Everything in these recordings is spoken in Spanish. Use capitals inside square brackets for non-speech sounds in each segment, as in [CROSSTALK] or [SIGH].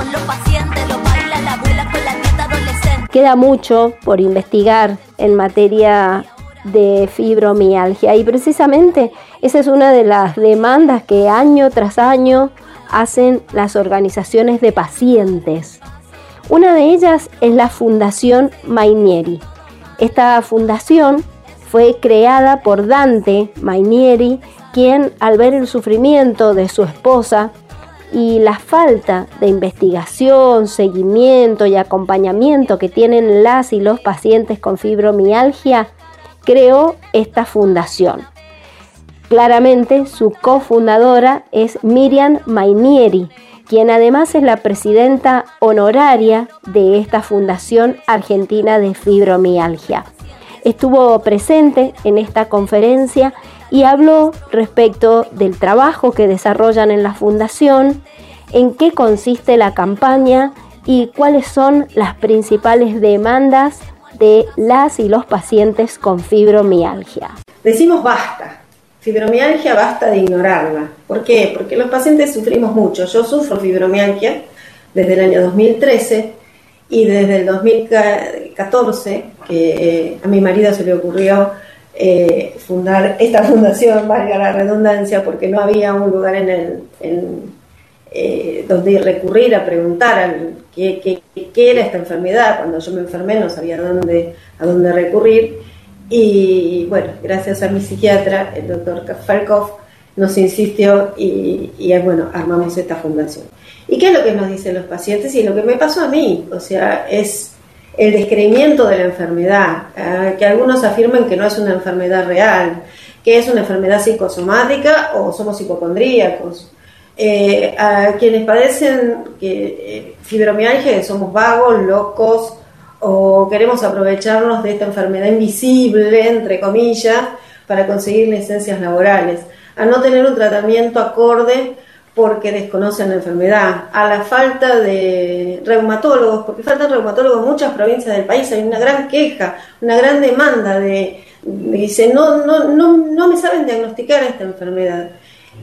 con los pacientes, lo baila la abuela con la nieta adolescente. Queda mucho por investigar en materia de fibromialgia y precisamente esa es una de las demandas que año tras año hacen las organizaciones de pacientes. Una de ellas es la Fundación Mainieri. Esta fundación fue creada por Dante Mainieri, quien al ver el sufrimiento de su esposa y la falta de investigación, seguimiento y acompañamiento que tienen las y los pacientes con fibromialgia, creó esta fundación. Claramente su cofundadora es Miriam Mainieri, quien además es la presidenta honoraria de esta Fundación Argentina de Fibromialgia. Estuvo presente en esta conferencia y habló respecto del trabajo que desarrollan en la fundación, en qué consiste la campaña y cuáles son las principales demandas de las y los pacientes con fibromialgia. Decimos basta, fibromialgia basta de ignorarla. ¿Por qué? Porque los pacientes sufrimos mucho. Yo sufro fibromialgia desde el año 2013 y desde el 2014 que eh, a mi marido se le ocurrió eh, fundar esta [LAUGHS] fundación, valga la redundancia, porque no había un lugar en el, eh, donde recurrir a preguntar qué, qué, era esta enfermedad. Cuando yo me enfermé no sabía dónde, a dónde recurrir. Y bueno, gracias a mi psiquiatra, el doctor Falkov, nos insistió y, y, bueno, armamos esta fundación. ¿Y qué es lo que nos dicen los pacientes? Y lo que me pasó a mí, o sea, es el descreimiento de la enfermedad, ah, que algunos afirman que no es una enfermedad real, que es una enfermedad psicosomática o somos hipocondríacos. Eh, a quienes padecen que, eh, fibromialgia, que somos vagos, locos o queremos aprovecharnos de esta enfermedad invisible, entre comillas, para conseguir licencias laborales, a no tener un tratamiento acorde porque desconocen la enfermedad, a la falta de reumatólogos, porque faltan reumatólogos en muchas provincias del país, hay una gran queja, una gran demanda de, dice, no, no, no, no me saben diagnosticar esta enfermedad.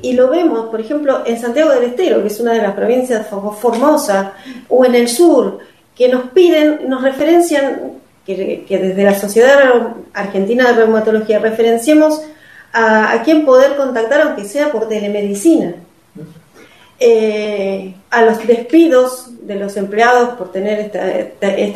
Y lo vemos, por ejemplo, en Santiago del Estero, que es una de las provincias formosas, o en el sur, que nos piden, nos referencian, que, desde la Sociedad Argentina de Reumatología referenciemos a, a quién poder contactar, aunque sea por telemedicina eh, a los despidos de los empleados por tener esta,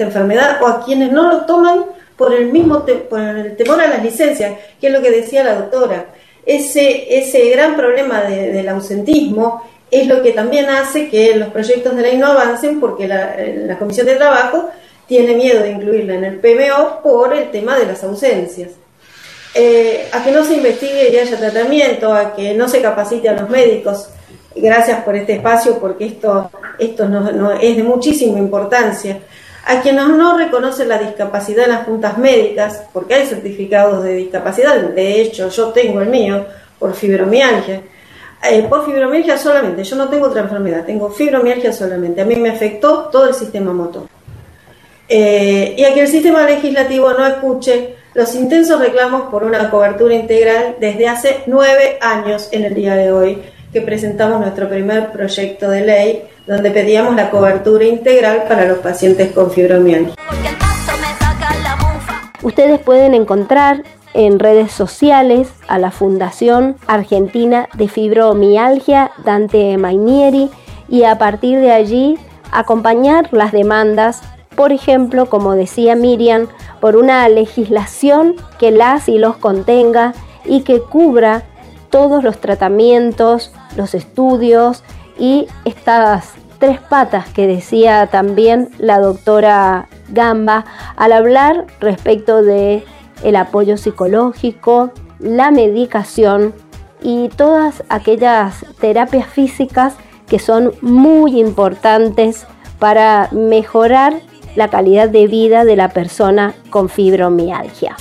enfermedad o a quienes no lo toman por el mismo por el temor a las licencias, que es lo que decía la doctora. Ese, ese gran problema del ausentismo es lo que también hace que los proyectos de ley no avancen porque la, Comisión de Trabajo tiene miedo de incluirla en el PMO por el tema de las ausencias. Eh, a que no se investigue y haya tratamiento, a que no se capacite a los médicos Gracias por este espacio porque esto, esto no, es de muchísima importancia. A quienes no reconocen la discapacidad en las juntas médicas, porque hay certificados de discapacidad, de hecho yo tengo el mío por fibromialgia, eh, por fibromialgia solamente, yo no tengo otra enfermedad, tengo fibromialgia solamente, a mí me afectó todo el sistema motor. Eh, y a que el sistema legislativo no escuche los intensos reclamos por una cobertura integral desde hace nueve años en el día de hoy que presentamos nuestro primer proyecto de ley donde pedíamos la cobertura integral para los pacientes con fibromialgia. Ustedes pueden encontrar en redes sociales a la Fundación Argentina de Fibromialgia Dante Mainieri y a partir de allí acompañar las demandas, por ejemplo, como decía Miriam, por una legislación que las y los contenga y que cubra todos los tratamientos, los estudios y estas tres patas que decía también la doctora Gamba al hablar respecto de el apoyo psicológico, la medicación y todas aquellas terapias físicas que son muy importantes para mejorar la calidad de vida de la persona con fibromialgia.